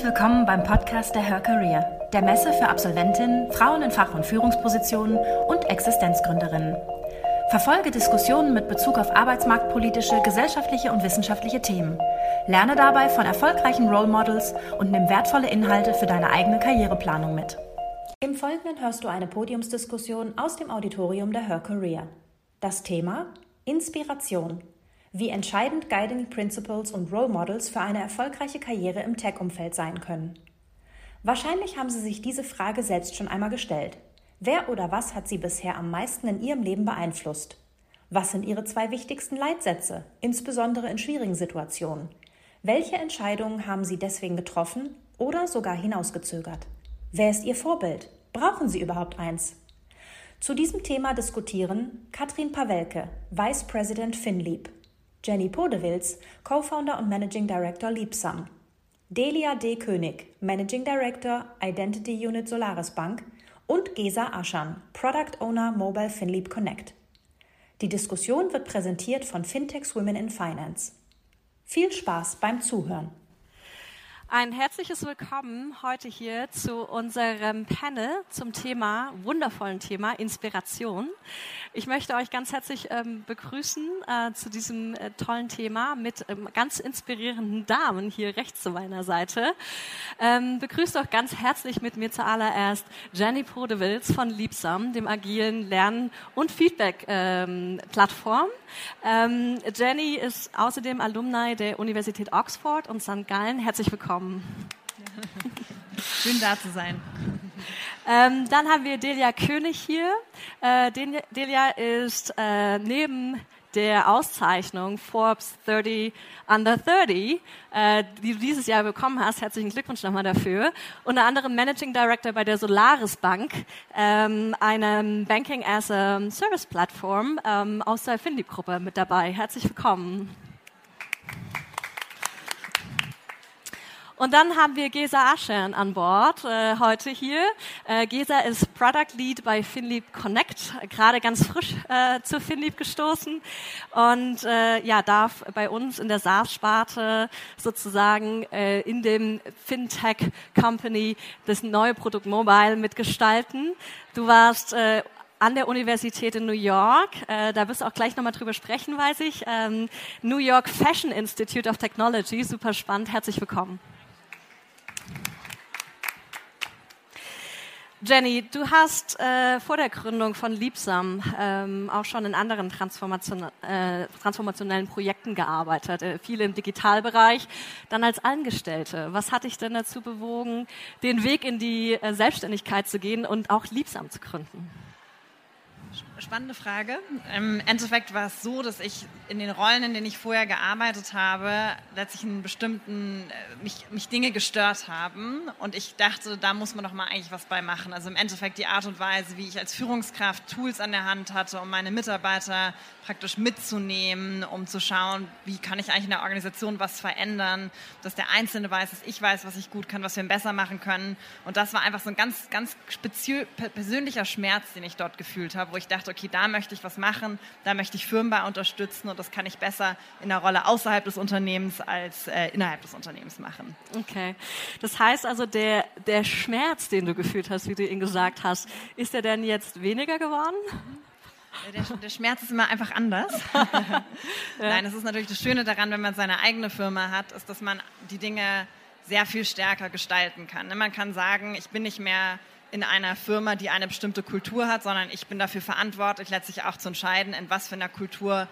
Herzlich willkommen beim Podcast der Her Career, der Messe für Absolventinnen, Frauen in Fach- und Führungspositionen und Existenzgründerinnen. Verfolge Diskussionen mit Bezug auf arbeitsmarktpolitische, gesellschaftliche und wissenschaftliche Themen. Lerne dabei von erfolgreichen Role Models und nimm wertvolle Inhalte für deine eigene Karriereplanung mit. Im Folgenden hörst du eine Podiumsdiskussion aus dem Auditorium der Her Career. Das Thema Inspiration. Wie entscheidend Guiding Principles und Role Models für eine erfolgreiche Karriere im Tech-Umfeld sein können. Wahrscheinlich haben Sie sich diese Frage selbst schon einmal gestellt. Wer oder was hat Sie bisher am meisten in Ihrem Leben beeinflusst? Was sind Ihre zwei wichtigsten Leitsätze, insbesondere in schwierigen Situationen? Welche Entscheidungen haben Sie deswegen getroffen oder sogar hinausgezögert? Wer ist Ihr Vorbild? Brauchen Sie überhaupt eins? Zu diesem Thema diskutieren Katrin Pawelke, Vice President FinLeap, Jenny Podewils, Co-Founder und Managing Director Liebsam, Delia D. König, Managing Director Identity Unit Solaris Bank und Gesa Aschan, Product Owner Mobile FinLeap Connect. Die Diskussion wird präsentiert von Fintechs Women in Finance. Viel Spaß beim Zuhören. Ein herzliches Willkommen heute hier zu unserem Panel zum Thema, wundervollen Thema Inspiration. Ich möchte euch ganz herzlich ähm, begrüßen äh, zu diesem äh, tollen Thema mit ähm, ganz inspirierenden Damen hier rechts zu meiner Seite. Ähm, begrüßt auch ganz herzlich mit mir zuallererst Jenny Podewils von Liebsam, dem agilen Lernen- und Feedback-Plattform. Ähm, Jenny ist außerdem Alumni der Universität Oxford und St. Gallen. Herzlich willkommen willkommen. Schön da zu sein. Ähm, dann haben wir Delia König hier. Äh, Delia ist äh, neben der Auszeichnung Forbes 30 Under 30, äh, die du dieses Jahr bekommen hast. Herzlichen Glückwunsch nochmal dafür. Unter anderem Managing Director bei der Solaris Bank, ähm, einem Banking as a Service Plattform ähm, aus der Finlieb-Gruppe mit dabei. Herzlich willkommen. Und dann haben wir Gesa Aschern an Bord äh, heute hier. Äh, Gesa ist Product Lead bei FinLeap Connect, gerade ganz frisch äh, zu FinLeap gestoßen und äh, ja darf bei uns in der SaaS-Sparte sozusagen äh, in dem Fintech Company das neue Produkt Mobile mitgestalten. Du warst äh, an der Universität in New York. Äh, da wirst du auch gleich nochmal drüber sprechen, weiß ich. Ähm, New York Fashion Institute of Technology, super spannend. Herzlich willkommen. Jenny, du hast äh, vor der Gründung von Liebsam ähm, auch schon in anderen Transformation, äh, transformationellen Projekten gearbeitet, äh, viele im Digitalbereich, dann als Angestellte. Was hat dich denn dazu bewogen, den Weg in die äh, Selbstständigkeit zu gehen und auch Liebsam zu gründen? Spannende Frage. Im Endeffekt war es so, dass ich in den Rollen, in denen ich vorher gearbeitet habe, letztlich einen bestimmten, äh, mich, mich Dinge gestört haben. Und ich dachte, da muss man doch mal eigentlich was bei machen. Also im Endeffekt die Art und Weise, wie ich als Führungskraft Tools an der Hand hatte, um meine Mitarbeiter praktisch mitzunehmen, um zu schauen, wie kann ich eigentlich in der Organisation was verändern, dass der Einzelne weiß, dass ich weiß, was ich gut kann, was wir besser machen können. Und das war einfach so ein ganz, ganz persönlicher Schmerz, den ich dort gefühlt habe, wo ich dachte, okay, da möchte ich was machen, da möchte ich Firmen bei unterstützen und das kann ich besser in der Rolle außerhalb des Unternehmens als äh, innerhalb des Unternehmens machen. Okay. Das heißt also, der, der Schmerz, den du gefühlt hast, wie du ihn gesagt hast, ist der denn jetzt weniger geworden? Der, der, Schmerz ist immer einfach anders. Nein, das ist natürlich das Schöne daran, wenn man seine eigene Firma hat, ist, dass man die Dinge sehr viel stärker gestalten kann. Man kann sagen, ich bin nicht mehr in einer Firma, die eine bestimmte Kultur hat, sondern ich bin dafür verantwortlich, letztlich auch zu entscheiden, in was für einer Kultur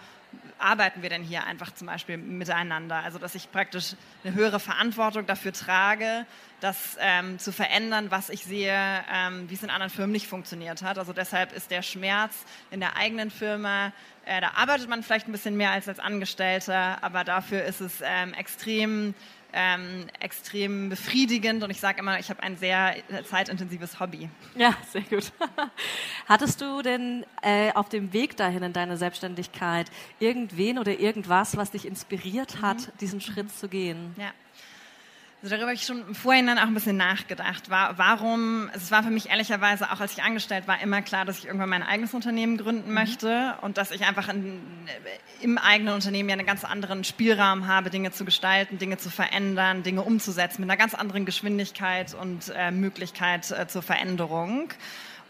arbeiten wir denn hier einfach zum Beispiel miteinander? Also, dass ich praktisch eine höhere Verantwortung dafür trage, das ähm, zu verändern, was ich sehe, ähm, wie es in anderen Firmen nicht funktioniert hat. Also deshalb ist der Schmerz in der eigenen Firma, äh, da arbeitet man vielleicht ein bisschen mehr als als Angestellter, aber dafür ist es ähm, extrem ähm, extrem befriedigend und ich sage immer, ich habe ein sehr zeitintensives Hobby. Ja, sehr gut. Hattest du denn äh, auf dem Weg dahin in deine Selbstständigkeit irgendwen oder irgendwas, was dich inspiriert hat, mhm. diesen Schritt zu gehen? Ja. Also darüber habe ich schon im Vorhinein auch ein bisschen nachgedacht. War, warum, also es war für mich ehrlicherweise, auch als ich angestellt war, immer klar, dass ich irgendwann mein eigenes Unternehmen gründen mhm. möchte und dass ich einfach in, im eigenen Unternehmen ja einen ganz anderen Spielraum habe, Dinge zu gestalten, Dinge zu verändern, Dinge umzusetzen mit einer ganz anderen Geschwindigkeit und äh, Möglichkeit äh, zur Veränderung.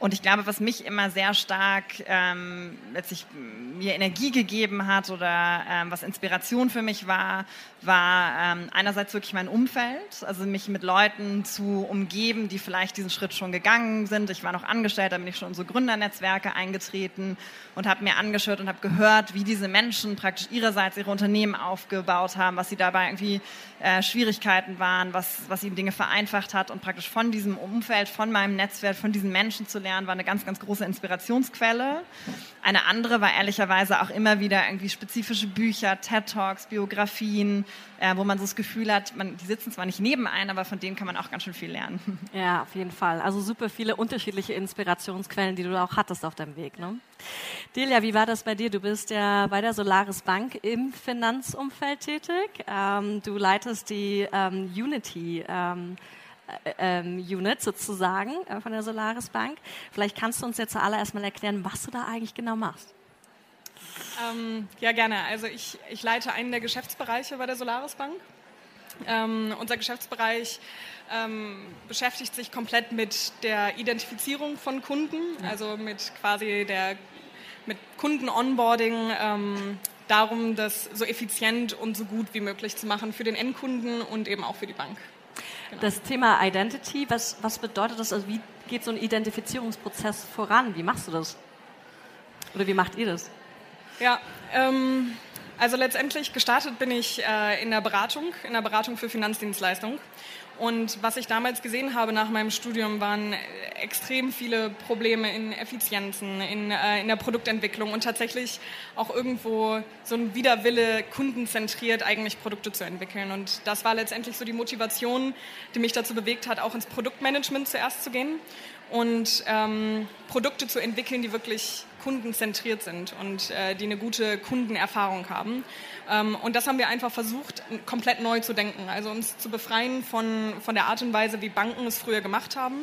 Und ich glaube, was mich immer sehr stark ähm, letztlich mir Energie gegeben hat oder ähm, was Inspiration für mich war, war ähm, einerseits wirklich mein Umfeld, also mich mit Leuten zu umgeben, die vielleicht diesen Schritt schon gegangen sind. Ich war noch angestellt, da bin ich schon in so Gründernetzwerke eingetreten und habe mir angeschaut und habe gehört, wie diese Menschen praktisch ihrerseits ihre Unternehmen aufgebaut haben, was sie dabei irgendwie äh, Schwierigkeiten waren, was, was ihnen Dinge vereinfacht hat und praktisch von diesem Umfeld, von meinem Netzwerk, von diesen Menschen zu lernen, war eine ganz, ganz große Inspirationsquelle. Eine andere war ehrlicherweise auch immer wieder irgendwie spezifische Bücher, TED Talks, Biografien, äh, wo man so das Gefühl hat, man, die sitzen zwar nicht nebenein, aber von denen kann man auch ganz schön viel lernen. Ja, auf jeden Fall. Also super viele unterschiedliche Inspirationsquellen, die du auch hattest auf deinem Weg. Ne? Delia, wie war das bei dir? Du bist ja bei der Solaris Bank im Finanzumfeld tätig. Ähm, du leitest die ähm, Unity. Ähm, äh, ähm, Unit sozusagen äh, von der Solaris Bank. Vielleicht kannst du uns jetzt zuallererst mal erklären, was du da eigentlich genau machst. Ähm, ja, gerne. Also ich, ich leite einen der Geschäftsbereiche bei der Solaris Bank. Ähm, unser Geschäftsbereich ähm, beschäftigt sich komplett mit der Identifizierung von Kunden, also mit quasi der mit Kunden-Onboarding, ähm, darum, das so effizient und so gut wie möglich zu machen für den Endkunden und eben auch für die Bank. Genau. Das Thema Identity, was, was bedeutet das? Also wie geht so ein Identifizierungsprozess voran? Wie machst du das? Oder wie macht ihr das? Ja, ähm, also letztendlich gestartet bin ich äh, in der Beratung, in der Beratung für Finanzdienstleistungen. Und was ich damals gesehen habe nach meinem Studium, waren extrem viele Probleme in Effizienzen, in, äh, in der Produktentwicklung und tatsächlich auch irgendwo so ein Widerwille, kundenzentriert eigentlich Produkte zu entwickeln. Und das war letztendlich so die Motivation, die mich dazu bewegt hat, auch ins Produktmanagement zuerst zu gehen und ähm, Produkte zu entwickeln, die wirklich kundenzentriert sind und äh, die eine gute Kundenerfahrung haben. Ähm, und das haben wir einfach versucht, komplett neu zu denken. Also uns zu befreien von, von der Art und Weise, wie Banken es früher gemacht haben,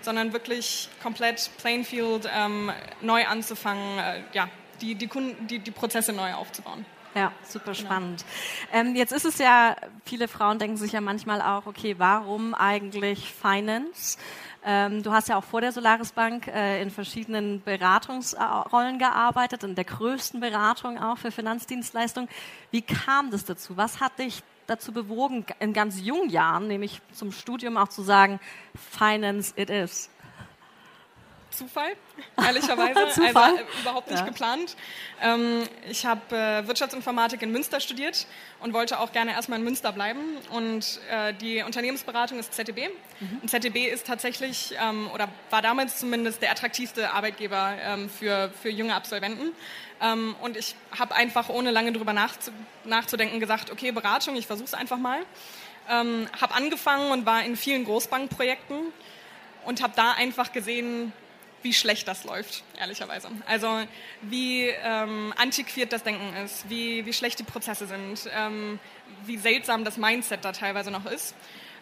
sondern wirklich komplett Plainfield ähm, neu anzufangen, äh, ja, die, die, Kunden, die, die Prozesse neu aufzubauen. Ja, super genau. spannend. Genau. Ähm, jetzt ist es ja, viele Frauen denken sich ja manchmal auch, okay, warum eigentlich Finance? Ähm, du hast ja auch vor der Solaris Bank äh, in verschiedenen Beratungsrollen gearbeitet, in der größten Beratung auch für Finanzdienstleistungen. Wie kam das dazu? Was hat dich dazu bewogen, in ganz jungen Jahren, nämlich zum Studium auch zu sagen, Finance it is? Zufall, ehrlicherweise. Zufall? Also äh, überhaupt nicht ja. geplant. Ähm, ich habe äh, Wirtschaftsinformatik in Münster studiert und wollte auch gerne erstmal in Münster bleiben. Und äh, die Unternehmensberatung ist ZDB. Mhm. Und ZDB ist tatsächlich, ähm, oder war damals zumindest der attraktivste Arbeitgeber ähm, für, für junge Absolventen. Ähm, und ich habe einfach, ohne lange drüber nachzu nachzudenken, gesagt, okay, Beratung, ich versuche es einfach mal. Ähm, habe angefangen und war in vielen Großbankprojekten und habe da einfach gesehen, wie schlecht das läuft, ehrlicherweise. Also wie ähm, antiquiert das Denken ist, wie, wie schlecht die Prozesse sind, ähm, wie seltsam das Mindset da teilweise noch ist.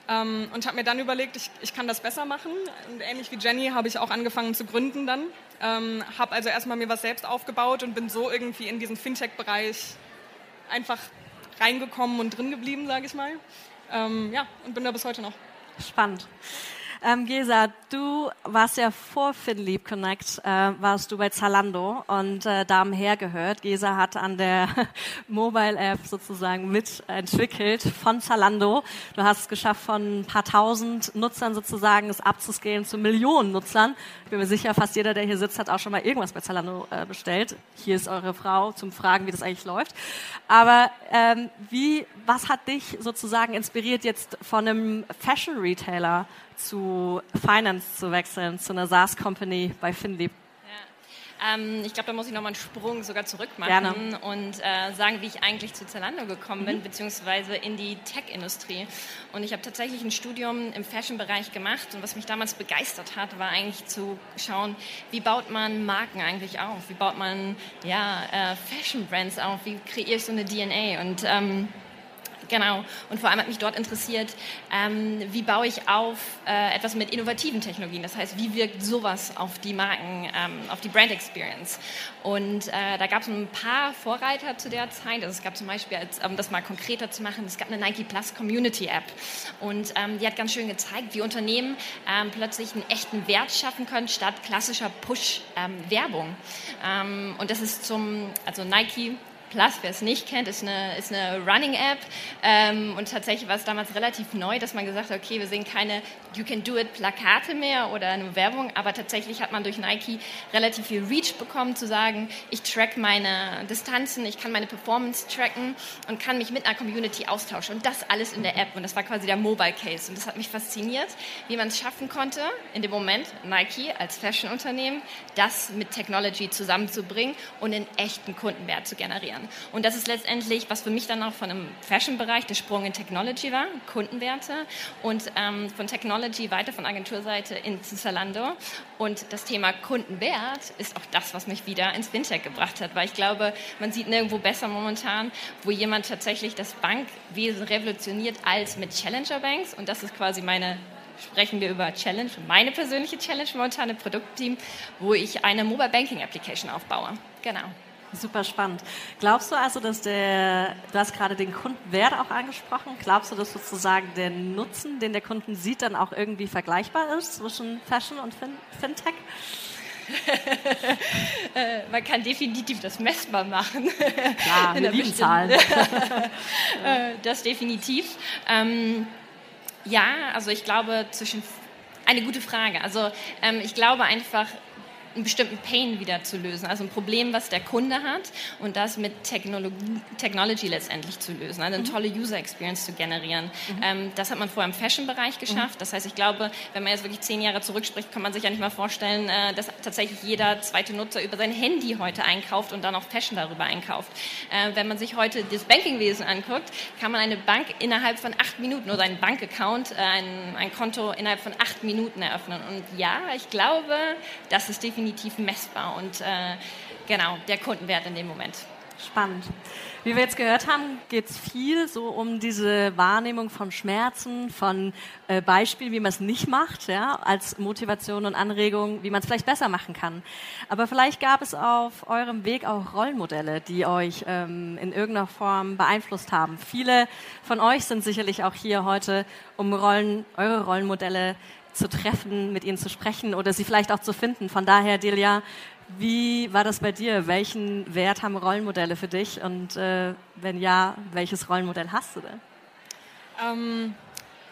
Ähm, und habe mir dann überlegt, ich, ich kann das besser machen. Und ähnlich wie Jenny habe ich auch angefangen zu gründen dann. Ähm, habe also erstmal mir was selbst aufgebaut und bin so irgendwie in diesen Fintech-Bereich einfach reingekommen und drin geblieben, sage ich mal. Ähm, ja, und bin da bis heute noch. Spannend. Ähm, Gesa, du warst ja vor FinLeap Connect, äh, warst du bei Zalando und äh, Damen hergehört. Gesa hat an der Mobile App sozusagen mitentwickelt von Zalando. Du hast es geschafft, von ein paar tausend Nutzern sozusagen es abzuscalen zu Millionen Nutzern. Ich bin mir sicher, fast jeder, der hier sitzt, hat auch schon mal irgendwas bei Zalando äh, bestellt. Hier ist eure Frau zum Fragen, wie das eigentlich läuft. Aber ähm, wie, was hat dich sozusagen inspiriert, jetzt von einem Fashion Retailer zu Finance zu wechseln, zu einer SaaS-Company bei FinLeap? Ähm, ich glaube, da muss ich noch mal einen Sprung sogar zurück machen Gerne. und äh, sagen, wie ich eigentlich zu Zalando gekommen bin, mhm. beziehungsweise in die Tech-Industrie. Und ich habe tatsächlich ein Studium im Fashion-Bereich gemacht und was mich damals begeistert hat, war eigentlich zu schauen, wie baut man Marken eigentlich auf? Wie baut man ja, äh, Fashion-Brands auf? Wie kreiere ich so eine DNA? Und ähm, Genau. Und vor allem hat mich dort interessiert, ähm, wie baue ich auf äh, etwas mit innovativen Technologien. Das heißt, wie wirkt sowas auf die Marken, ähm, auf die Brand Experience. Und äh, da gab es ein paar Vorreiter zu der Zeit. Also es gab zum Beispiel, als, um das mal konkreter zu machen, es gab eine Nike Plus Community App. Und ähm, die hat ganz schön gezeigt, wie Unternehmen ähm, plötzlich einen echten Wert schaffen können, statt klassischer Push-Werbung. Ähm, und das ist zum, also Nike Plus, wer es nicht kennt, ist eine, ist eine Running-App. Ähm, und tatsächlich war es damals relativ neu, dass man gesagt hat, okay, wir sehen keine You Can Do It Plakate mehr oder eine Werbung, aber tatsächlich hat man durch Nike relativ viel Reach bekommen, zu sagen, ich track meine Distanzen, ich kann meine Performance tracken und kann mich mit einer Community austauschen. Und das alles in der App. Und das war quasi der Mobile Case. Und das hat mich fasziniert, wie man es schaffen konnte, in dem Moment Nike als Fashion-Unternehmen, das mit Technology zusammenzubringen und einen echten Kundenwert zu generieren. Und das ist letztendlich, was für mich dann auch von einem Fashion-Bereich der Sprung in Technology war, Kundenwerte und ähm, von Technology weiter von Agenturseite in Zalando. Und das Thema Kundenwert ist auch das, was mich wieder ins Fintech gebracht hat, weil ich glaube, man sieht nirgendwo besser momentan, wo jemand tatsächlich das Bankwesen revolutioniert als mit Challenger Banks. Und das ist quasi meine sprechen wir über Challenge, meine persönliche Challenge momentan im Produktteam, wo ich eine Mobile Banking Application aufbaue. Genau. Super spannend. Glaubst du also, dass der, du hast gerade den Kundenwert auch angesprochen, glaubst du, dass sozusagen der Nutzen, den der Kunden sieht, dann auch irgendwie vergleichbar ist zwischen Fashion und fin Fintech? Äh, man kann definitiv das messbar machen. Klar, der lieben Zahlen. Das definitiv. Ähm, ja, also ich glaube zwischen eine gute Frage. Also ähm, ich glaube einfach, einen bestimmten Pain wieder zu lösen, also ein Problem, was der Kunde hat und das mit Technologie, Technology letztendlich zu lösen, also eine mhm. tolle User Experience zu generieren. Mhm. Ähm, das hat man vorher im Fashion-Bereich geschafft. Mhm. Das heißt, ich glaube, wenn man jetzt wirklich zehn Jahre zurückspricht, kann man sich ja nicht mal vorstellen, äh, dass tatsächlich jeder zweite Nutzer über sein Handy heute einkauft und dann auch Fashion darüber einkauft. Äh, wenn man sich heute das Bankingwesen anguckt, kann man eine Bank innerhalb von acht Minuten oder einen Bankaccount, äh, ein, ein Konto innerhalb von acht Minuten eröffnen. Und ja, ich glaube, das ist definitiv definitiv messbar und äh, genau der Kundenwert in dem Moment. Spannend. Wie wir jetzt gehört haben, geht es viel so um diese Wahrnehmung von Schmerzen, von äh, Beispielen, wie man es nicht macht, ja, als Motivation und Anregung, wie man es vielleicht besser machen kann. Aber vielleicht gab es auf eurem Weg auch Rollenmodelle, die euch ähm, in irgendeiner Form beeinflusst haben. Viele von euch sind sicherlich auch hier heute, um Rollen, eure Rollenmodelle zu treffen, mit ihnen zu sprechen oder sie vielleicht auch zu finden. Von daher, Delia, wie war das bei dir? Welchen Wert haben Rollenmodelle für dich? Und äh, wenn ja, welches Rollenmodell hast du denn? Ähm,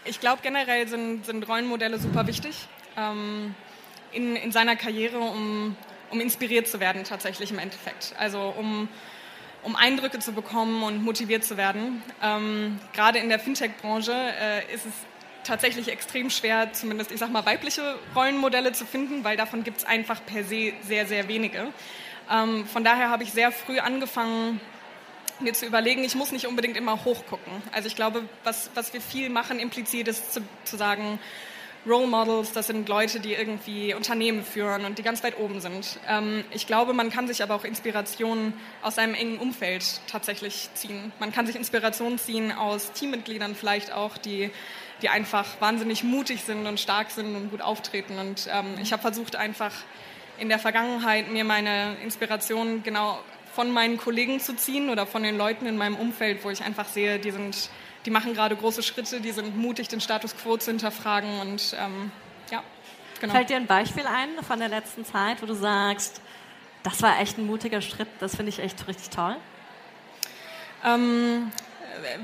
ich glaube, generell sind, sind, Rollenmodelle super wichtig ähm, in, in, seiner Karriere, um, um, inspiriert zu werden, tatsächlich im Endeffekt. Also um, um Eindrücke zu bekommen und motiviert zu werden. Ähm, Gerade in der Fintech-Branche äh, ist es tatsächlich extrem schwer, zumindest ich sag mal weibliche Rollenmodelle zu finden, weil davon gibt es einfach per se sehr, sehr wenige. Ähm, von daher habe ich sehr früh angefangen, mir zu überlegen, ich muss nicht unbedingt immer hochgucken. Also ich glaube, was, was wir viel machen implizit ist zu, zu sagen, Role Models, das sind Leute, die irgendwie Unternehmen führen und die ganz weit oben sind. Ähm, ich glaube, man kann sich aber auch Inspirationen aus seinem engen Umfeld tatsächlich ziehen. Man kann sich Inspirationen ziehen aus Teammitgliedern vielleicht auch, die die einfach wahnsinnig mutig sind und stark sind und gut auftreten. Und ähm, ich habe versucht einfach in der Vergangenheit mir meine Inspiration genau von meinen Kollegen zu ziehen oder von den Leuten in meinem Umfeld, wo ich einfach sehe, die sind, die machen gerade große Schritte, die sind mutig, den Status quo zu hinterfragen und ähm, ja. Genau. Fällt dir ein Beispiel ein von der letzten Zeit, wo du sagst, das war echt ein mutiger Schritt, das finde ich echt richtig toll? Ähm,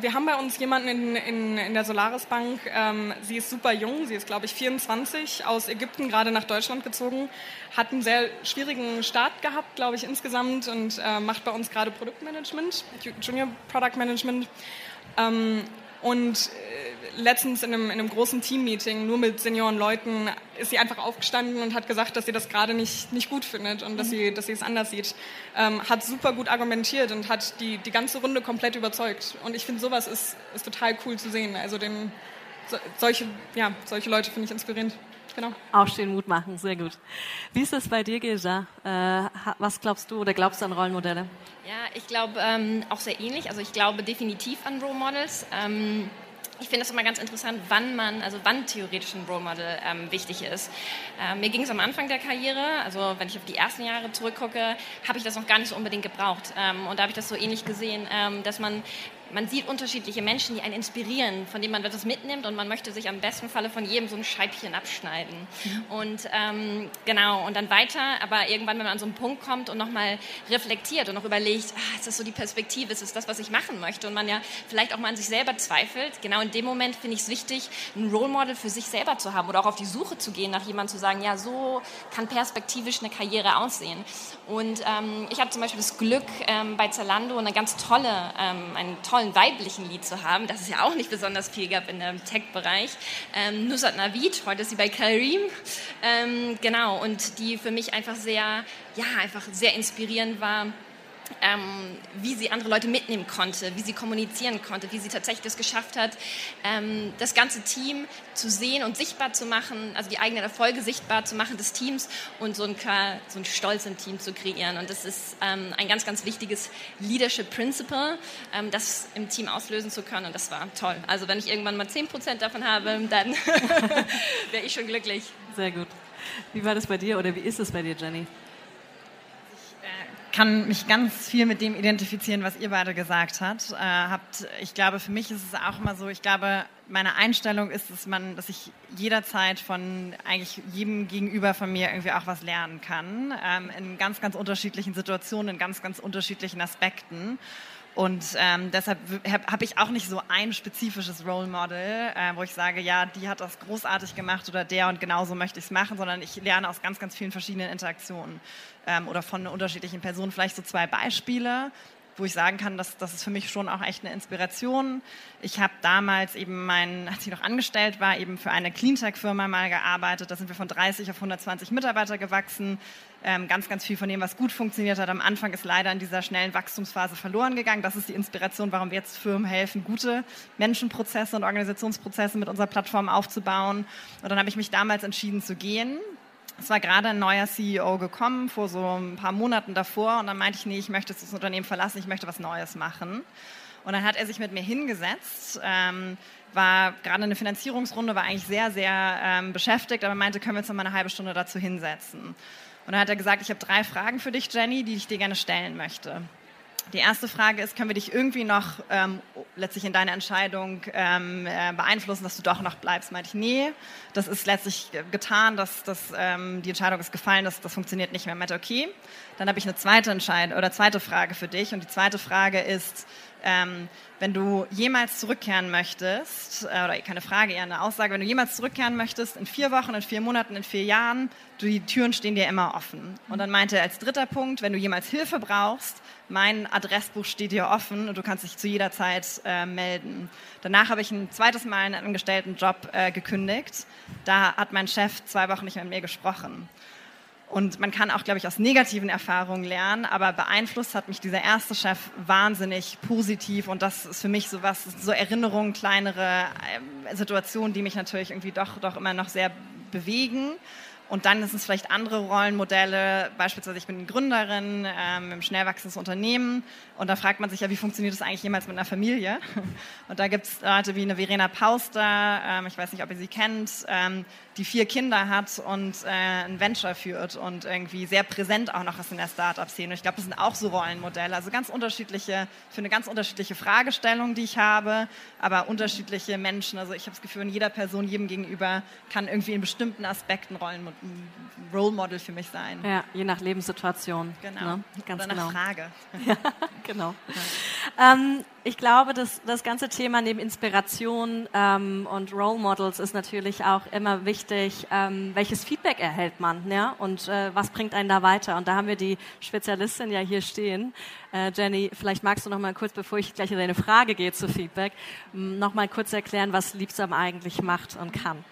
wir haben bei uns jemanden in, in, in der Solaris Bank, ähm, sie ist super jung, sie ist glaube ich 24, aus Ägypten gerade nach Deutschland gezogen, hat einen sehr schwierigen Start gehabt, glaube ich insgesamt und äh, macht bei uns gerade Produktmanagement, Junior Product Management. Ähm, und äh, letztens in einem, in einem großen Team-Meeting, nur mit Senioren-Leuten, ist sie einfach aufgestanden und hat gesagt, dass sie das gerade nicht, nicht gut findet und dass, mhm. sie, dass sie es anders sieht. Ähm, hat super gut argumentiert und hat die, die ganze Runde komplett überzeugt. Und ich finde, sowas ist, ist total cool zu sehen. Also den, so, solche, ja, solche Leute finde ich inspirierend. genau. Aufstehen, Mut machen, sehr gut. Wie ist das bei dir, Gesa? Äh, was glaubst du oder glaubst du an Rollenmodelle? Ja, ich glaube ähm, auch sehr ähnlich. Also ich glaube definitiv an Role Models. Ähm, ich finde es immer ganz interessant, wann man, also wann theoretisch ein Role Model ähm, wichtig ist. Ähm, mir ging es am Anfang der Karriere, also wenn ich auf die ersten Jahre zurückgucke, habe ich das noch gar nicht so unbedingt gebraucht. Ähm, und da habe ich das so ähnlich gesehen, ähm, dass man man sieht unterschiedliche Menschen, die einen inspirieren, von denen man etwas mitnimmt und man möchte sich am besten Falle von jedem so ein Scheibchen abschneiden. Mhm. Und ähm, genau, und dann weiter, aber irgendwann, wenn man an so einen Punkt kommt und nochmal reflektiert und noch überlegt, ah, ist das so die Perspektive, ist das das, was ich machen möchte und man ja vielleicht auch mal an sich selber zweifelt, genau in dem Moment finde ich es wichtig, ein Role Model für sich selber zu haben oder auch auf die Suche zu gehen nach jemandem zu sagen, ja, so kann perspektivisch eine Karriere aussehen. Und ähm, ich habe zum Beispiel das Glück, ähm, bei Zalando eine ganz tolle, ähm, einen tollen tollen weiblichen Lied zu haben, das es ja auch nicht besonders viel gab in dem Tech-Bereich. Ähm, Nusrat Navid, heute ist sie bei Karim. Ähm, genau, und die für mich einfach sehr, ja, einfach sehr inspirierend war ähm, wie sie andere Leute mitnehmen konnte, wie sie kommunizieren konnte, wie sie tatsächlich es geschafft hat, ähm, das ganze Team zu sehen und sichtbar zu machen, also die eigenen Erfolge sichtbar zu machen des Teams und so ein, so ein Stolz im Team zu kreieren. Und das ist ähm, ein ganz, ganz wichtiges Leadership Principle, ähm, das im Team auslösen zu können. Und das war toll. Also wenn ich irgendwann mal 10% davon habe, dann wäre ich schon glücklich. Sehr gut. Wie war das bei dir oder wie ist es bei dir, Jenny? Kann mich ganz viel mit dem identifizieren, was ihr beide gesagt habt. Äh, habt. Ich glaube, für mich ist es auch immer so, ich glaube, meine Einstellung ist, dass, man, dass ich jederzeit von eigentlich jedem Gegenüber von mir irgendwie auch was lernen kann, ähm, in ganz, ganz unterschiedlichen Situationen, in ganz, ganz unterschiedlichen Aspekten. Und ähm, deshalb habe hab ich auch nicht so ein spezifisches Role Model, äh, wo ich sage, ja, die hat das großartig gemacht oder der und genauso möchte ich es machen, sondern ich lerne aus ganz, ganz vielen verschiedenen Interaktionen ähm, oder von unterschiedlichen Personen. Vielleicht so zwei Beispiele wo ich sagen kann, dass das ist für mich schon auch echt eine Inspiration. Ich habe damals eben mein, als ich noch angestellt war, eben für eine Cleantech-Firma mal gearbeitet. Da sind wir von 30 auf 120 Mitarbeiter gewachsen. Ähm, ganz, ganz viel von dem, was gut funktioniert hat, am Anfang ist leider in dieser schnellen Wachstumsphase verloren gegangen. Das ist die Inspiration, warum wir jetzt Firmen helfen, gute Menschenprozesse und Organisationsprozesse mit unserer Plattform aufzubauen. Und dann habe ich mich damals entschieden zu gehen es war gerade ein neuer CEO gekommen, vor so ein paar Monaten davor. Und dann meinte ich, nee, ich möchte das Unternehmen verlassen, ich möchte was Neues machen. Und dann hat er sich mit mir hingesetzt, ähm, war gerade eine Finanzierungsrunde, war eigentlich sehr, sehr ähm, beschäftigt, aber meinte, können wir uns noch mal eine halbe Stunde dazu hinsetzen. Und dann hat er gesagt, ich habe drei Fragen für dich, Jenny, die ich dir gerne stellen möchte. Die erste Frage ist, können wir dich irgendwie noch ähm, letztlich in deiner Entscheidung ähm, äh, beeinflussen, dass du doch noch bleibst? Meinte ich, nee, das ist letztlich getan, dass, dass ähm, die Entscheidung ist gefallen, das, das funktioniert nicht mehr. Meinte, okay, dann habe ich eine zweite Entscheidung oder zweite Frage für dich und die zweite Frage ist, ähm, wenn du jemals zurückkehren möchtest, äh, oder keine Frage, eher eine Aussage, wenn du jemals zurückkehren möchtest, in vier Wochen, in vier Monaten, in vier Jahren, die Türen stehen dir immer offen. Und dann meinte er als dritter Punkt, wenn du jemals Hilfe brauchst, mein Adressbuch steht dir offen und du kannst dich zu jeder Zeit äh, melden. Danach habe ich ein zweites Mal einen Angestelltenjob äh, gekündigt. Da hat mein Chef zwei Wochen nicht mehr mit mir gesprochen. Und man kann auch, glaube ich, aus negativen Erfahrungen lernen, aber beeinflusst hat mich dieser erste Chef wahnsinnig positiv und das ist für mich so was, so Erinnerungen, kleinere äh, Situationen, die mich natürlich irgendwie doch, doch immer noch sehr bewegen. Und dann sind es vielleicht andere Rollenmodelle. Beispielsweise, ich bin Gründerin ähm, im schnell wachsendes Unternehmen. Und da fragt man sich ja, wie funktioniert das eigentlich jemals mit einer Familie? Und da gibt es Leute wie eine Verena Pauster, ähm, ich weiß nicht, ob ihr sie kennt, ähm, die vier Kinder hat und äh, ein Venture führt und irgendwie sehr präsent auch noch ist in der Startup-Szene. Ich glaube, das sind auch so Rollenmodelle. Also ganz unterschiedliche, für eine ganz unterschiedliche Fragestellung, die ich habe, aber unterschiedliche Menschen. Also ich habe das Gefühl, in jeder Person, jedem gegenüber kann irgendwie in bestimmten Aspekten ein Role Model für mich sein. Ja, je nach Lebenssituation. Genau. Ne? Ganz Oder nach genau. Frage. Ja, genau. Ja. Ähm, ich glaube, dass das ganze Thema neben Inspiration ähm, und Role Models ist natürlich auch immer wichtig, ähm, welches Feedback erhält man ja? und äh, was bringt einen da weiter. Und da haben wir die Spezialistin ja hier stehen. Äh, Jenny, vielleicht magst du noch mal kurz, bevor ich gleich in deine Frage gehe zu Feedback, noch mal kurz erklären, was Liebsam eigentlich macht und kann.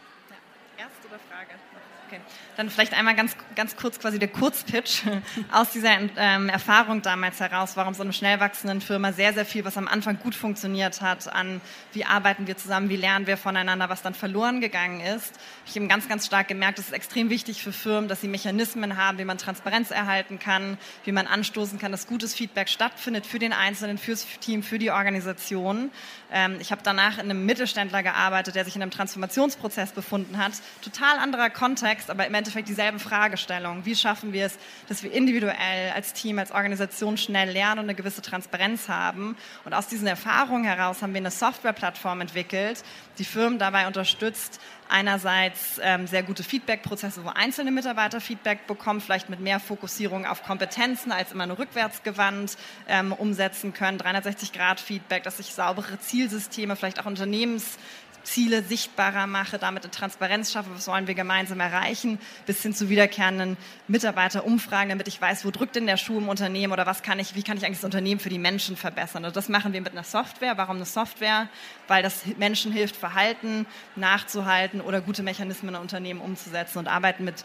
Dann vielleicht einmal ganz, ganz kurz quasi der Kurzpitch aus dieser ähm, Erfahrung damals heraus, warum so eine schnell wachsenden Firma sehr, sehr viel, was am Anfang gut funktioniert hat, an wie arbeiten wir zusammen, wie lernen wir voneinander, was dann verloren gegangen ist. Ich habe ganz, ganz stark gemerkt, es ist extrem wichtig für Firmen, dass sie Mechanismen haben, wie man Transparenz erhalten kann, wie man anstoßen kann, dass gutes Feedback stattfindet für den Einzelnen, fürs Team, für die Organisation. Ähm, ich habe danach in einem Mittelständler gearbeitet, der sich in einem Transformationsprozess befunden hat. Total anderer Kontext, aber im Endeffekt dieselben Fragestellungen. Wie schaffen wir es, dass wir individuell als Team, als Organisation schnell lernen und eine gewisse Transparenz haben? Und aus diesen Erfahrungen heraus haben wir eine Softwareplattform entwickelt, die Firmen dabei unterstützt, einerseits ähm, sehr gute Feedback-Prozesse, wo einzelne Mitarbeiter Feedback bekommen, vielleicht mit mehr Fokussierung auf Kompetenzen als immer nur rückwärtsgewandt ähm, umsetzen können, 360-Grad-Feedback, dass sich saubere Zielsysteme, vielleicht auch Unternehmens Ziele sichtbarer mache, damit eine Transparenz schaffe, was wollen wir gemeinsam erreichen, bis hin zu wiederkehrenden Mitarbeiterumfragen, damit ich weiß, wo drückt denn der Schuh im Unternehmen oder was kann ich, wie kann ich eigentlich das Unternehmen für die Menschen verbessern. Und das machen wir mit einer Software. Warum eine Software? Weil das Menschen hilft, Verhalten nachzuhalten oder gute Mechanismen in Unternehmen umzusetzen und arbeiten mit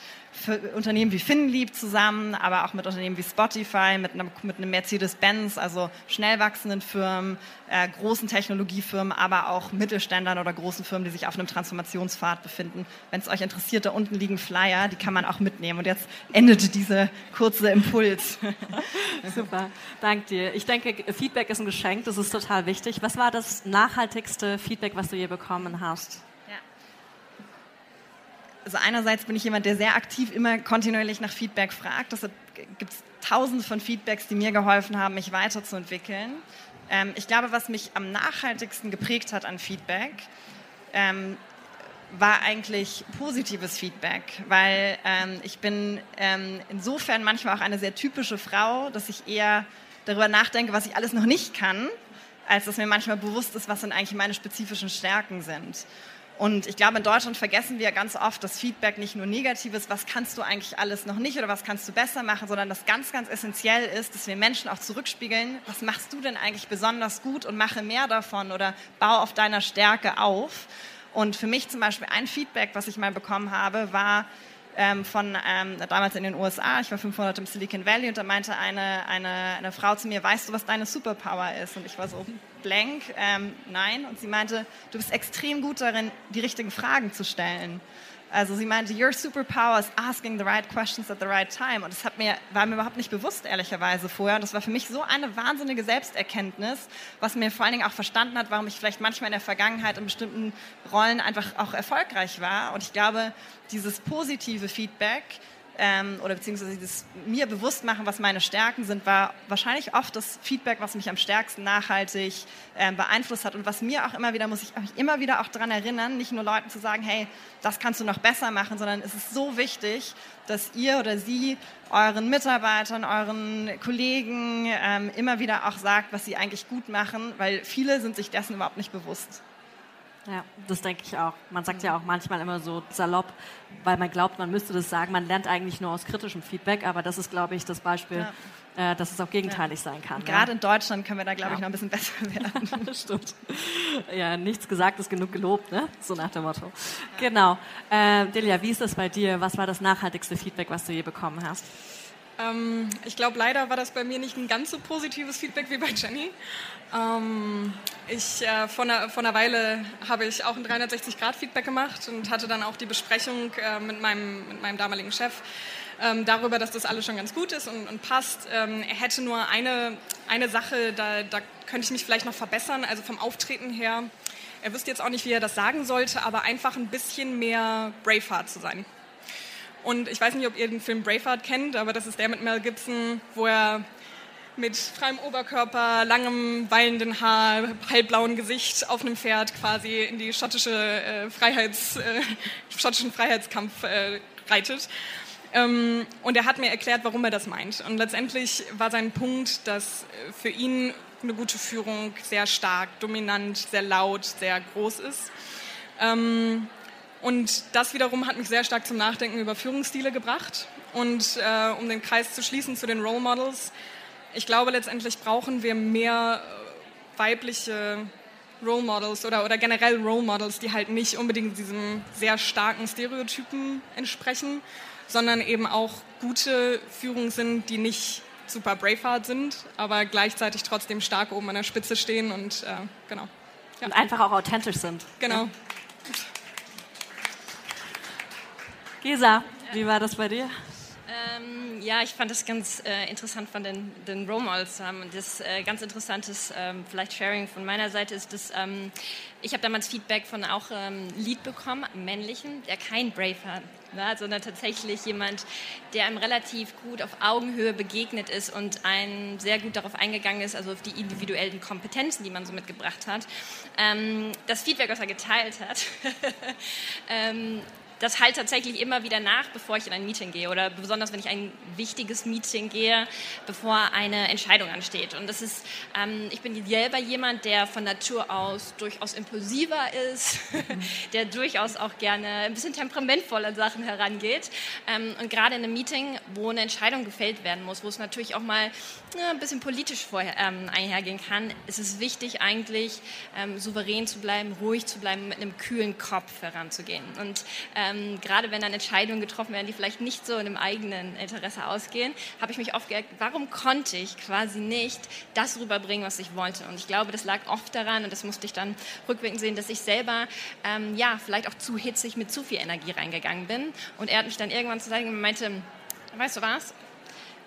Unternehmen wie Finlieb zusammen, aber auch mit Unternehmen wie Spotify, mit einem, mit einem Mercedes-Benz, also schnell wachsenden Firmen, äh, großen Technologiefirmen, aber auch Mittelständlern oder großen Firmen, die sich auf einem Transformationspfad befinden. Wenn es euch interessiert, da unten liegen Flyer, die kann man auch mitnehmen. Und jetzt endete dieser kurze Impuls. Super, danke dir. Ich denke, Feedback ist ein Geschenk, das ist total wichtig. Was war das nachhaltigste Feedback, was du je bekommen hast? Also einerseits bin ich jemand, der sehr aktiv immer kontinuierlich nach Feedback fragt. Deshalb gibt es tausende von Feedbacks, die mir geholfen haben, mich weiterzuentwickeln. Ähm, ich glaube, was mich am nachhaltigsten geprägt hat an Feedback, ähm, war eigentlich positives Feedback, weil ähm, ich bin ähm, insofern manchmal auch eine sehr typische Frau, dass ich eher darüber nachdenke, was ich alles noch nicht kann, als dass mir manchmal bewusst ist, was denn eigentlich meine spezifischen Stärken sind. Und ich glaube, in Deutschland vergessen wir ganz oft, dass Feedback nicht nur negativ ist, was kannst du eigentlich alles noch nicht oder was kannst du besser machen, sondern dass ganz, ganz essentiell ist, dass wir Menschen auch zurückspiegeln, was machst du denn eigentlich besonders gut und mache mehr davon oder bau auf deiner Stärke auf. Und für mich zum Beispiel ein Feedback, was ich mal bekommen habe, war, ähm, von ähm, damals in den USA. Ich war 500 im Silicon Valley und da meinte eine, eine, eine Frau zu mir, weißt du, was deine Superpower ist? Und ich war so blank, ähm, nein. Und sie meinte, du bist extrem gut darin, die richtigen Fragen zu stellen. Also sie meinte, your superpower is asking the right questions at the right time. Und das hat mir, war mir überhaupt nicht bewusst, ehrlicherweise vorher. Und das war für mich so eine wahnsinnige Selbsterkenntnis, was mir vor allen Dingen auch verstanden hat, warum ich vielleicht manchmal in der Vergangenheit in bestimmten Rollen einfach auch erfolgreich war. Und ich glaube, dieses positive Feedback, ähm, oder beziehungsweise dieses mir bewusst machen, was meine Stärken sind, war wahrscheinlich oft das Feedback, was mich am stärksten nachhaltig ähm, beeinflusst hat und was mir auch immer wieder, muss ich mich immer wieder auch daran erinnern, nicht nur Leuten zu sagen, hey, das kannst du noch besser machen, sondern es ist so wichtig, dass ihr oder sie euren Mitarbeitern, euren Kollegen ähm, immer wieder auch sagt, was sie eigentlich gut machen, weil viele sind sich dessen überhaupt nicht bewusst. Ja, das denke ich auch. Man sagt ja auch manchmal immer so salopp, weil man glaubt, man müsste das sagen. Man lernt eigentlich nur aus kritischem Feedback, aber das ist, glaube ich, das Beispiel, ja. äh, dass es auch gegenteilig ja. sein kann. Gerade in Deutschland können wir da, glaube ich, noch ein bisschen besser werden. stimmt. Ja, nichts gesagt ist genug gelobt, ne? so nach dem Motto. Genau. Äh, Delia, wie ist das bei dir? Was war das nachhaltigste Feedback, was du je bekommen hast? Ähm, ich glaube, leider war das bei mir nicht ein ganz so positives Feedback wie bei Jenny. Ähm, ich, äh, vor, einer, vor einer Weile habe ich auch ein 360-Grad-Feedback gemacht und hatte dann auch die Besprechung äh, mit, meinem, mit meinem damaligen Chef ähm, darüber, dass das alles schon ganz gut ist und, und passt. Ähm, er hätte nur eine, eine Sache, da, da könnte ich mich vielleicht noch verbessern, also vom Auftreten her. Er wüsste jetzt auch nicht, wie er das sagen sollte, aber einfach ein bisschen mehr Braveheart zu sein. Und ich weiß nicht, ob ihr den Film Braveheart kennt, aber das ist der mit Mel Gibson, wo er mit freiem Oberkörper, langem, wallenden Haar, halbblauen Gesicht auf einem Pferd quasi in die schottische äh, Freiheits, äh, schottischen Freiheitskampf äh, reitet. Ähm, und er hat mir erklärt, warum er das meint. Und letztendlich war sein Punkt, dass äh, für ihn eine gute Führung sehr stark, dominant, sehr laut, sehr groß ist. Ähm, und das wiederum hat mich sehr stark zum Nachdenken über Führungsstile gebracht. Und äh, um den Kreis zu schließen zu den Role Models, ich glaube, letztendlich brauchen wir mehr äh, weibliche Role Models oder, oder generell Role Models, die halt nicht unbedingt diesem sehr starken Stereotypen entsprechen, sondern eben auch gute Führungen sind, die nicht super Braveheart sind, aber gleichzeitig trotzdem stark oben an der Spitze stehen und äh, genau. Ja. Und einfach auch authentisch sind. Genau. Ja. Gesa, wie war das bei dir? Ähm, ja, ich fand das ganz äh, interessant von den, den Role Models. Und das äh, ganz interessantes, ähm, vielleicht Sharing von meiner Seite ist, dass ähm, ich habe damals Feedback von auch ähm, Lied bekommen, männlichen, der kein Brave hat, ne, sondern tatsächlich jemand, der einem relativ gut auf Augenhöhe begegnet ist und einen sehr gut darauf eingegangen ist, also auf die individuellen Kompetenzen, die man so mitgebracht hat. Ähm, das Feedback, was er geteilt hat, ähm, das halt tatsächlich immer wieder nach, bevor ich in ein Meeting gehe oder besonders wenn ich ein wichtiges Meeting gehe, bevor eine Entscheidung ansteht. Und das ist, ähm, ich bin selber jemand, der von Natur aus durchaus impulsiver ist, der durchaus auch gerne ein bisschen temperamentvoll an Sachen herangeht. Ähm, und gerade in einem Meeting, wo eine Entscheidung gefällt werden muss, wo es natürlich auch mal ja, ein bisschen politisch vorher, ähm, einhergehen kann, ist es wichtig eigentlich ähm, souverän zu bleiben, ruhig zu bleiben, mit einem kühlen Kopf heranzugehen. Und äh, ähm, gerade wenn dann Entscheidungen getroffen werden, die vielleicht nicht so in dem eigenen Interesse ausgehen, habe ich mich oft gefragt, warum konnte ich quasi nicht das rüberbringen, was ich wollte? Und ich glaube, das lag oft daran, und das musste ich dann rückwirkend sehen, dass ich selber, ähm, ja, vielleicht auch zu hitzig mit zu viel Energie reingegangen bin. Und er hat mich dann irgendwann zu sagen meinte, weißt du was?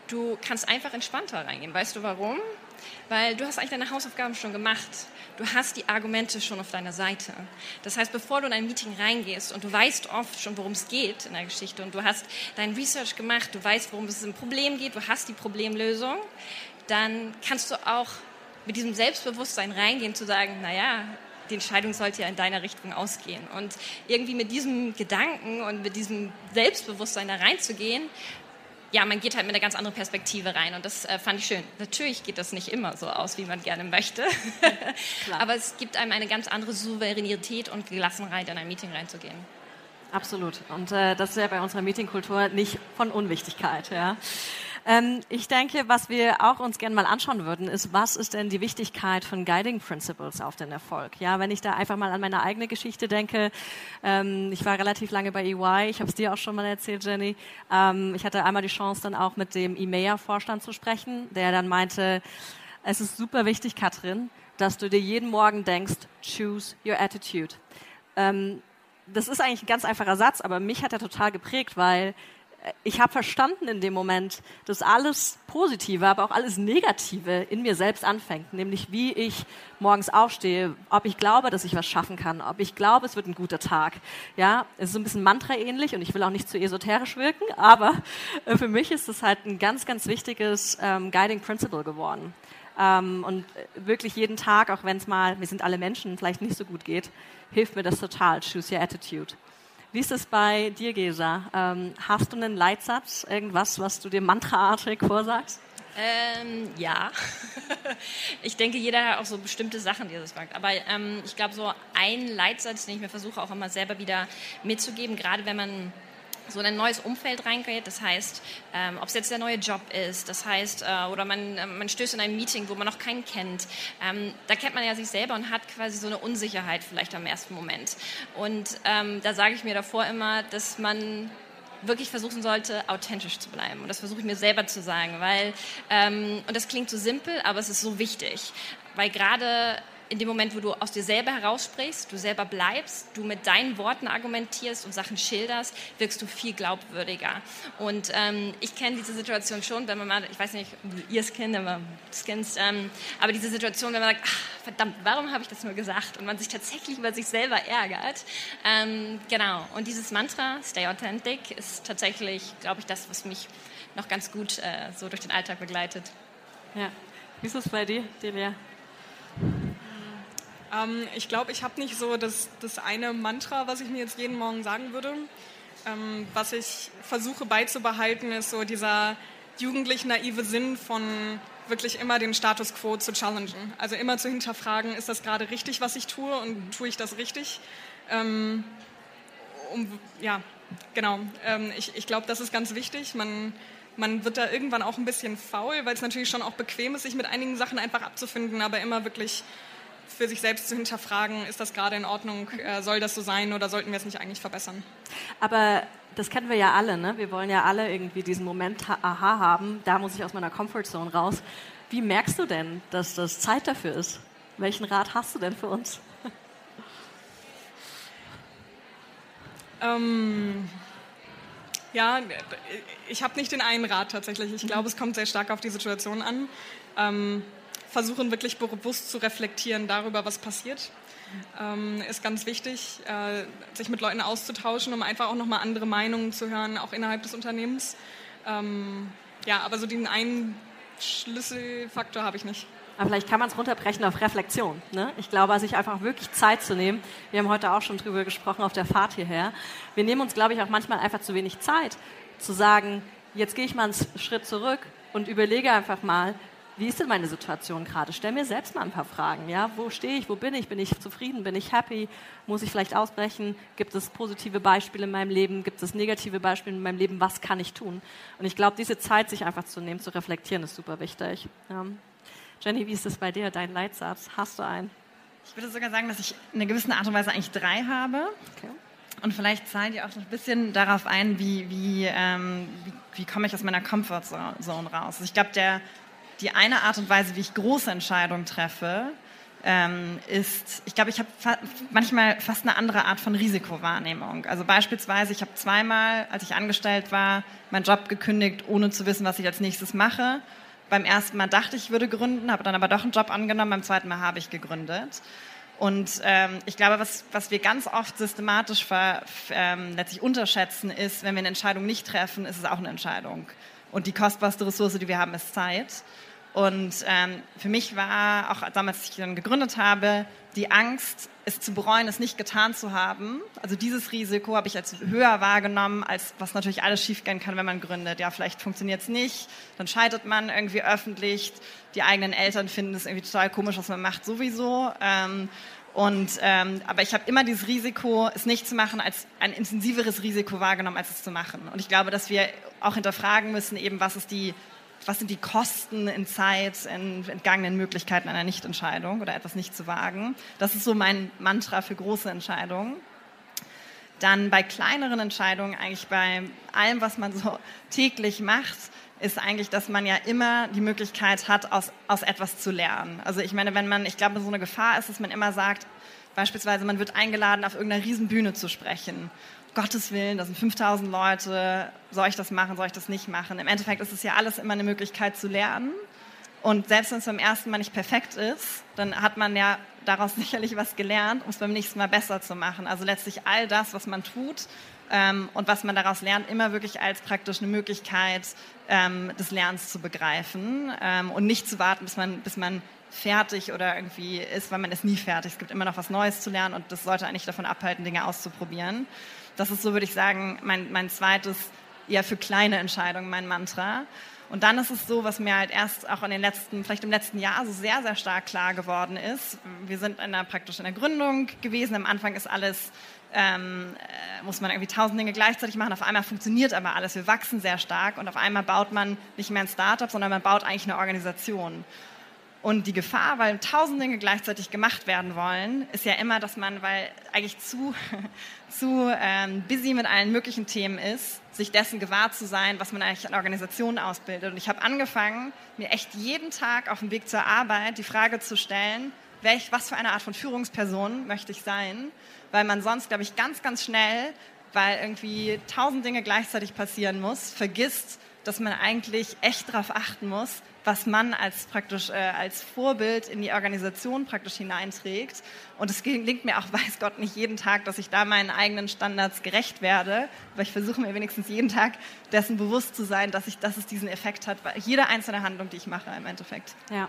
Du kannst einfach entspannter reingehen. Weißt du warum? Weil du hast eigentlich deine Hausaufgaben schon gemacht du hast die Argumente schon auf deiner Seite. Das heißt, bevor du in ein Meeting reingehst und du weißt oft schon, worum es geht in der Geschichte und du hast dein Research gemacht, du weißt, worum es im Problem geht, du hast die Problemlösung, dann kannst du auch mit diesem Selbstbewusstsein reingehen, zu sagen, naja, die Entscheidung sollte ja in deiner Richtung ausgehen. Und irgendwie mit diesem Gedanken und mit diesem Selbstbewusstsein da reinzugehen, ja, man geht halt mit einer ganz anderen Perspektive rein und das äh, fand ich schön. Natürlich geht das nicht immer so aus, wie man gerne möchte, aber es gibt einem eine ganz andere Souveränität und Gelassenheit, in ein Meeting reinzugehen. Absolut. Und äh, das ist ja bei unserer Meetingkultur nicht von Unwichtigkeit. Ja. Ähm, ich denke, was wir auch uns gerne mal anschauen würden, ist, was ist denn die Wichtigkeit von Guiding Principles auf den Erfolg? Ja, wenn ich da einfach mal an meine eigene Geschichte denke, ähm, ich war relativ lange bei EY, ich habe es dir auch schon mal erzählt, Jenny. Ähm, ich hatte einmal die Chance, dann auch mit dem EMEA-Vorstand zu sprechen, der dann meinte, es ist super wichtig, Katrin, dass du dir jeden Morgen denkst, choose your attitude. Ähm, das ist eigentlich ein ganz einfacher Satz, aber mich hat er total geprägt, weil ich habe verstanden in dem Moment, dass alles Positive, aber auch alles Negative in mir selbst anfängt, nämlich wie ich morgens aufstehe, ob ich glaube, dass ich was schaffen kann, ob ich glaube, es wird ein guter Tag. Ja, es ist ein bisschen Mantra-ähnlich und ich will auch nicht zu esoterisch wirken, aber äh, für mich ist es halt ein ganz, ganz wichtiges ähm, Guiding Principle geworden. Ähm, und äh, wirklich jeden Tag, auch wenn es mal, wir sind alle Menschen, vielleicht nicht so gut geht, hilft mir das total. Choose your attitude. Wie ist es bei dir, Gesa? Ähm, hast du einen Leitsatz, irgendwas, was du dir mantraartig vorsagst? Ähm, ja, ich denke, jeder hat auch so bestimmte Sachen, die er sich fragt. Aber ähm, ich glaube, so ein Leitsatz, den ich mir versuche auch immer selber wieder mitzugeben, gerade wenn man so in ein neues Umfeld reingeht. Das heißt, ähm, ob es jetzt der neue Job ist, das heißt, äh, oder man, äh, man stößt in ein Meeting, wo man noch keinen kennt. Ähm, da kennt man ja sich selber und hat quasi so eine Unsicherheit vielleicht am ersten Moment. Und ähm, da sage ich mir davor immer, dass man wirklich versuchen sollte, authentisch zu bleiben. Und das versuche ich mir selber zu sagen, weil, ähm, und das klingt so simpel, aber es ist so wichtig, weil gerade in dem Moment, wo du aus dir selber heraussprichst, du selber bleibst, du mit deinen Worten argumentierst und Sachen schilderst, wirkst du viel glaubwürdiger. Und ähm, ich kenne diese Situation schon, wenn man mal, ich weiß nicht, ob ihr es kennt, aber kennst, ähm, aber diese Situation, wenn man sagt, ach, verdammt, warum habe ich das nur gesagt? Und man sich tatsächlich über sich selber ärgert. Ähm, genau. Und dieses Mantra, Stay Authentic, ist tatsächlich, glaube ich, das, was mich noch ganz gut äh, so durch den Alltag begleitet. Ja. Wie ist es bei dir, Delia? Ähm, ich glaube, ich habe nicht so das, das eine Mantra, was ich mir jetzt jeden Morgen sagen würde. Ähm, was ich versuche beizubehalten, ist so dieser jugendlich naive Sinn von wirklich immer den Status quo zu challengen. Also immer zu hinterfragen, ist das gerade richtig, was ich tue und tue ich das richtig? Ähm, um, ja, genau. Ähm, ich ich glaube, das ist ganz wichtig. Man, man wird da irgendwann auch ein bisschen faul, weil es natürlich schon auch bequem ist, sich mit einigen Sachen einfach abzufinden, aber immer wirklich für sich selbst zu hinterfragen, ist das gerade in Ordnung, äh, soll das so sein oder sollten wir es nicht eigentlich verbessern. Aber das kennen wir ja alle, ne? Wir wollen ja alle irgendwie diesen Moment aha haben, da muss ich aus meiner Comfortzone raus. Wie merkst du denn, dass das Zeit dafür ist? Welchen Rat hast du denn für uns? Ähm, ja, ich habe nicht den einen Rat tatsächlich. Ich glaube, es kommt sehr stark auf die Situation an. Ähm, versuchen wirklich bewusst zu reflektieren darüber, was passiert. Ähm, ist ganz wichtig, äh, sich mit Leuten auszutauschen, um einfach auch nochmal andere Meinungen zu hören, auch innerhalb des Unternehmens. Ähm, ja, aber so den einen Schlüsselfaktor habe ich nicht. Aber vielleicht kann man es runterbrechen auf Reflexion. Ne? Ich glaube, sich einfach wirklich Zeit zu nehmen. Wir haben heute auch schon drüber gesprochen auf der Fahrt hierher. Wir nehmen uns, glaube ich, auch manchmal einfach zu wenig Zeit, zu sagen, jetzt gehe ich mal einen Schritt zurück und überlege einfach mal, wie ist denn meine Situation gerade? Stell mir selbst mal ein paar Fragen. Ja? Wo stehe ich? Wo bin ich? Bin ich zufrieden? Bin ich happy? Muss ich vielleicht ausbrechen? Gibt es positive Beispiele in meinem Leben? Gibt es negative Beispiele in meinem Leben? Was kann ich tun? Und ich glaube, diese Zeit, sich einfach zu nehmen, zu reflektieren, ist super wichtig. Ja. Jenny, wie ist das bei dir, dein Leitsatz? Hast du einen? Ich würde sogar sagen, dass ich in einer gewissen Art und Weise eigentlich drei habe. Okay. Und vielleicht zahlen die auch noch ein bisschen darauf ein, wie, wie, ähm, wie, wie komme ich aus meiner Comfortzone raus. Also ich glaube, die eine Art und Weise, wie ich große Entscheidungen treffe, ähm, ist, ich glaube, ich habe fa manchmal fast eine andere Art von Risikowahrnehmung. Also beispielsweise, ich habe zweimal, als ich angestellt war, meinen Job gekündigt, ohne zu wissen, was ich als nächstes mache beim ersten Mal dachte ich, würde gründen, habe dann aber doch einen Job angenommen, beim zweiten Mal habe ich gegründet. Und ähm, ich glaube, was, was wir ganz oft systematisch ver, ähm, letztlich unterschätzen, ist, wenn wir eine Entscheidung nicht treffen, ist es auch eine Entscheidung. Und die kostbarste Ressource, die wir haben, ist Zeit. Und ähm, für mich war auch damals, als ich dann gegründet habe, die Angst, es zu bereuen, es nicht getan zu haben. Also dieses Risiko habe ich als höher wahrgenommen, als was natürlich alles schiefgehen kann, wenn man gründet. Ja, vielleicht funktioniert es nicht, dann scheitert man irgendwie öffentlich. Die eigenen Eltern finden es irgendwie total komisch, was man macht sowieso. Ähm, und, ähm, aber ich habe immer dieses Risiko, es nicht zu machen, als ein intensiveres Risiko wahrgenommen, als es zu machen. Und ich glaube, dass wir auch hinterfragen müssen, eben was ist die was sind die Kosten in Zeit, in entgangenen Möglichkeiten einer Nichtentscheidung oder etwas nicht zu wagen. Das ist so mein Mantra für große Entscheidungen. Dann bei kleineren Entscheidungen, eigentlich bei allem, was man so täglich macht, ist eigentlich, dass man ja immer die Möglichkeit hat, aus, aus etwas zu lernen. Also ich meine, wenn man, ich glaube, so eine Gefahr ist, dass man immer sagt, beispielsweise man wird eingeladen, auf irgendeiner Riesenbühne zu sprechen. Gottes Willen, das sind 5000 Leute, soll ich das machen, soll ich das nicht machen? Im Endeffekt ist es ja alles immer eine Möglichkeit zu lernen. Und selbst wenn es beim ersten Mal nicht perfekt ist, dann hat man ja daraus sicherlich was gelernt, um es beim nächsten Mal besser zu machen. Also letztlich all das, was man tut ähm, und was man daraus lernt, immer wirklich als praktisch eine Möglichkeit ähm, des Lernens zu begreifen ähm, und nicht zu warten, bis man, bis man fertig oder irgendwie ist, weil man ist nie fertig. Es gibt immer noch was Neues zu lernen und das sollte eigentlich davon abhalten, Dinge auszuprobieren. Das ist so, würde ich sagen, mein, mein zweites, eher für kleine Entscheidungen, mein Mantra. Und dann ist es so, was mir halt erst auch in den letzten, vielleicht im letzten Jahr so sehr, sehr stark klar geworden ist. Wir sind in der, praktisch in der Gründung gewesen. Am Anfang ist alles, ähm, äh, muss man irgendwie tausend Dinge gleichzeitig machen. Auf einmal funktioniert aber alles. Wir wachsen sehr stark und auf einmal baut man nicht mehr ein Startup, sondern man baut eigentlich eine Organisation. Und die Gefahr, weil tausend Dinge gleichzeitig gemacht werden wollen, ist ja immer, dass man, weil eigentlich zu, zu ähm, busy mit allen möglichen Themen ist, sich dessen gewahr zu sein, was man eigentlich an Organisationen ausbildet. Und ich habe angefangen, mir echt jeden Tag auf dem Weg zur Arbeit die Frage zu stellen, welch, was für eine Art von Führungsperson möchte ich sein? Weil man sonst, glaube ich, ganz, ganz schnell, weil irgendwie tausend Dinge gleichzeitig passieren muss, vergisst, dass man eigentlich echt darauf achten muss, was man als praktisch äh, als Vorbild in die Organisation praktisch hineinträgt. Und es gelingt mir auch, weiß Gott, nicht jeden Tag, dass ich da meinen eigenen Standards gerecht werde. Aber ich versuche mir wenigstens jeden Tag dessen bewusst zu sein, dass, ich, dass es diesen Effekt hat, bei jeder einzelne Handlung, die ich mache im Endeffekt. Ja.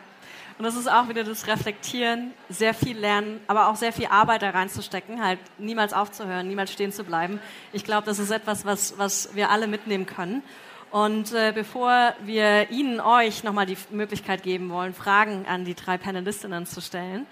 Und das ist auch wieder das Reflektieren, sehr viel lernen, aber auch sehr viel Arbeit da reinzustecken, halt niemals aufzuhören, niemals stehen zu bleiben. Ich glaube, das ist etwas, was, was wir alle mitnehmen können. Und äh, bevor wir Ihnen, euch nochmal die Möglichkeit geben wollen, Fragen an die drei Panelistinnen zu stellen,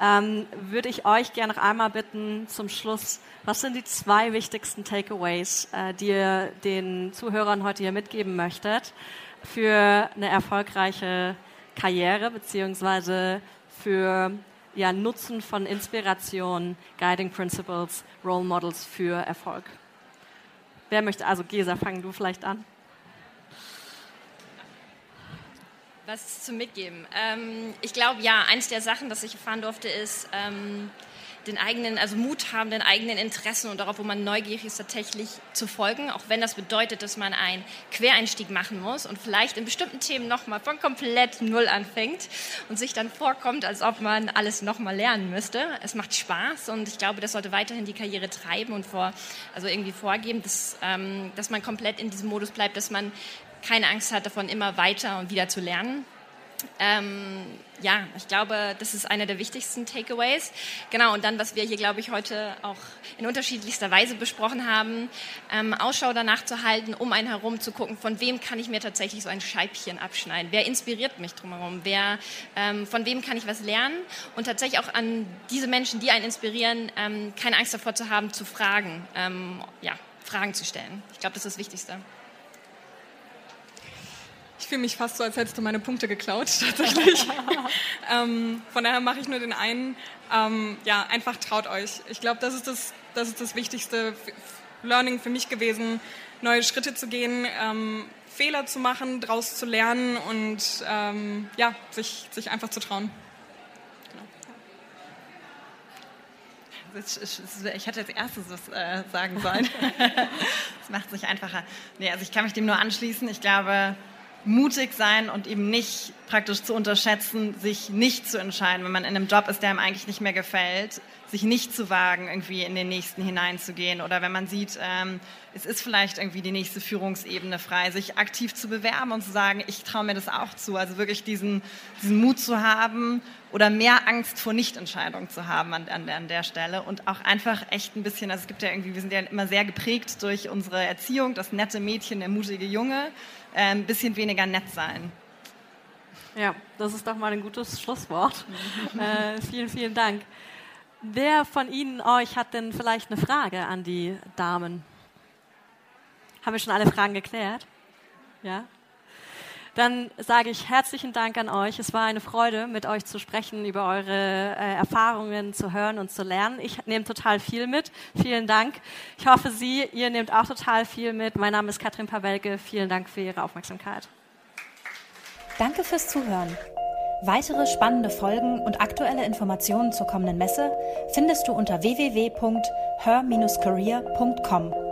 ähm, würde ich euch gerne noch einmal bitten, zum Schluss, was sind die zwei wichtigsten Takeaways, äh, die ihr den Zuhörern heute hier mitgeben möchtet für eine erfolgreiche Karriere beziehungsweise für ja, Nutzen von Inspiration, Guiding Principles, Role Models für Erfolg. Wer möchte, also Gesa, fang du vielleicht an. Was zu mitgeben? Ähm, ich glaube, ja, eins der Sachen, das ich erfahren durfte, ist, ähm, den eigenen, also Mut haben, den eigenen Interessen und darauf, wo man neugierig ist, tatsächlich zu folgen, auch wenn das bedeutet, dass man einen Quereinstieg machen muss und vielleicht in bestimmten Themen nochmal von komplett Null anfängt und sich dann vorkommt, als ob man alles nochmal lernen müsste. Es macht Spaß und ich glaube, das sollte weiterhin die Karriere treiben und vor, also irgendwie vorgeben, dass, ähm, dass man komplett in diesem Modus bleibt, dass man keine Angst hat davon, immer weiter und wieder zu lernen. Ähm, ja, ich glaube, das ist einer der wichtigsten Takeaways. Genau, und dann, was wir hier, glaube ich, heute auch in unterschiedlichster Weise besprochen haben, ähm, Ausschau danach zu halten, um einen herum zu gucken, von wem kann ich mir tatsächlich so ein Scheibchen abschneiden? Wer inspiriert mich drumherum? Wer, ähm, von wem kann ich was lernen? Und tatsächlich auch an diese Menschen, die einen inspirieren, ähm, keine Angst davor zu haben, zu fragen, ähm, ja, Fragen zu stellen. Ich glaube, das ist das Wichtigste. Ich fühle mich fast so, als hättest du meine Punkte geklaut, tatsächlich. ähm, von daher mache ich nur den einen. Ähm, ja, einfach traut euch. Ich glaube, das, ist das, das ist das wichtigste Learning für mich gewesen, neue Schritte zu gehen, ähm, Fehler zu machen, daraus zu lernen und ähm, ja, sich, sich einfach zu trauen. Ich hätte als erstes was äh, sagen sollen. das macht es nicht einfacher. Nee, also ich kann mich dem nur anschließen. Ich glaube, mutig sein und eben nicht praktisch zu unterschätzen, sich nicht zu entscheiden, wenn man in einem Job ist, der einem eigentlich nicht mehr gefällt, sich nicht zu wagen, irgendwie in den nächsten hineinzugehen oder wenn man sieht, ähm, es ist vielleicht irgendwie die nächste Führungsebene frei, sich aktiv zu bewerben und zu sagen, ich traue mir das auch zu, also wirklich diesen, diesen Mut zu haben oder mehr Angst vor Nichtentscheidung zu haben an, an, an der Stelle und auch einfach echt ein bisschen, also es gibt ja irgendwie, wir sind ja immer sehr geprägt durch unsere Erziehung, das nette Mädchen, der mutige Junge, ein ähm, bisschen weniger nett sein. Ja, das ist doch mal ein gutes Schlusswort. äh, vielen, vielen Dank. Wer von Ihnen euch hat denn vielleicht eine Frage an die Damen? Haben wir schon alle Fragen geklärt? Ja? Dann sage ich herzlichen Dank an euch. Es war eine Freude, mit euch zu sprechen, über eure äh, Erfahrungen zu hören und zu lernen. Ich nehme total viel mit. Vielen Dank. Ich hoffe, Sie, ihr nehmt auch total viel mit. Mein Name ist Katrin Pawelke. Vielen Dank für Ihre Aufmerksamkeit. Danke fürs Zuhören. Weitere spannende Folgen und aktuelle Informationen zur kommenden Messe findest du unter www.her-career.com.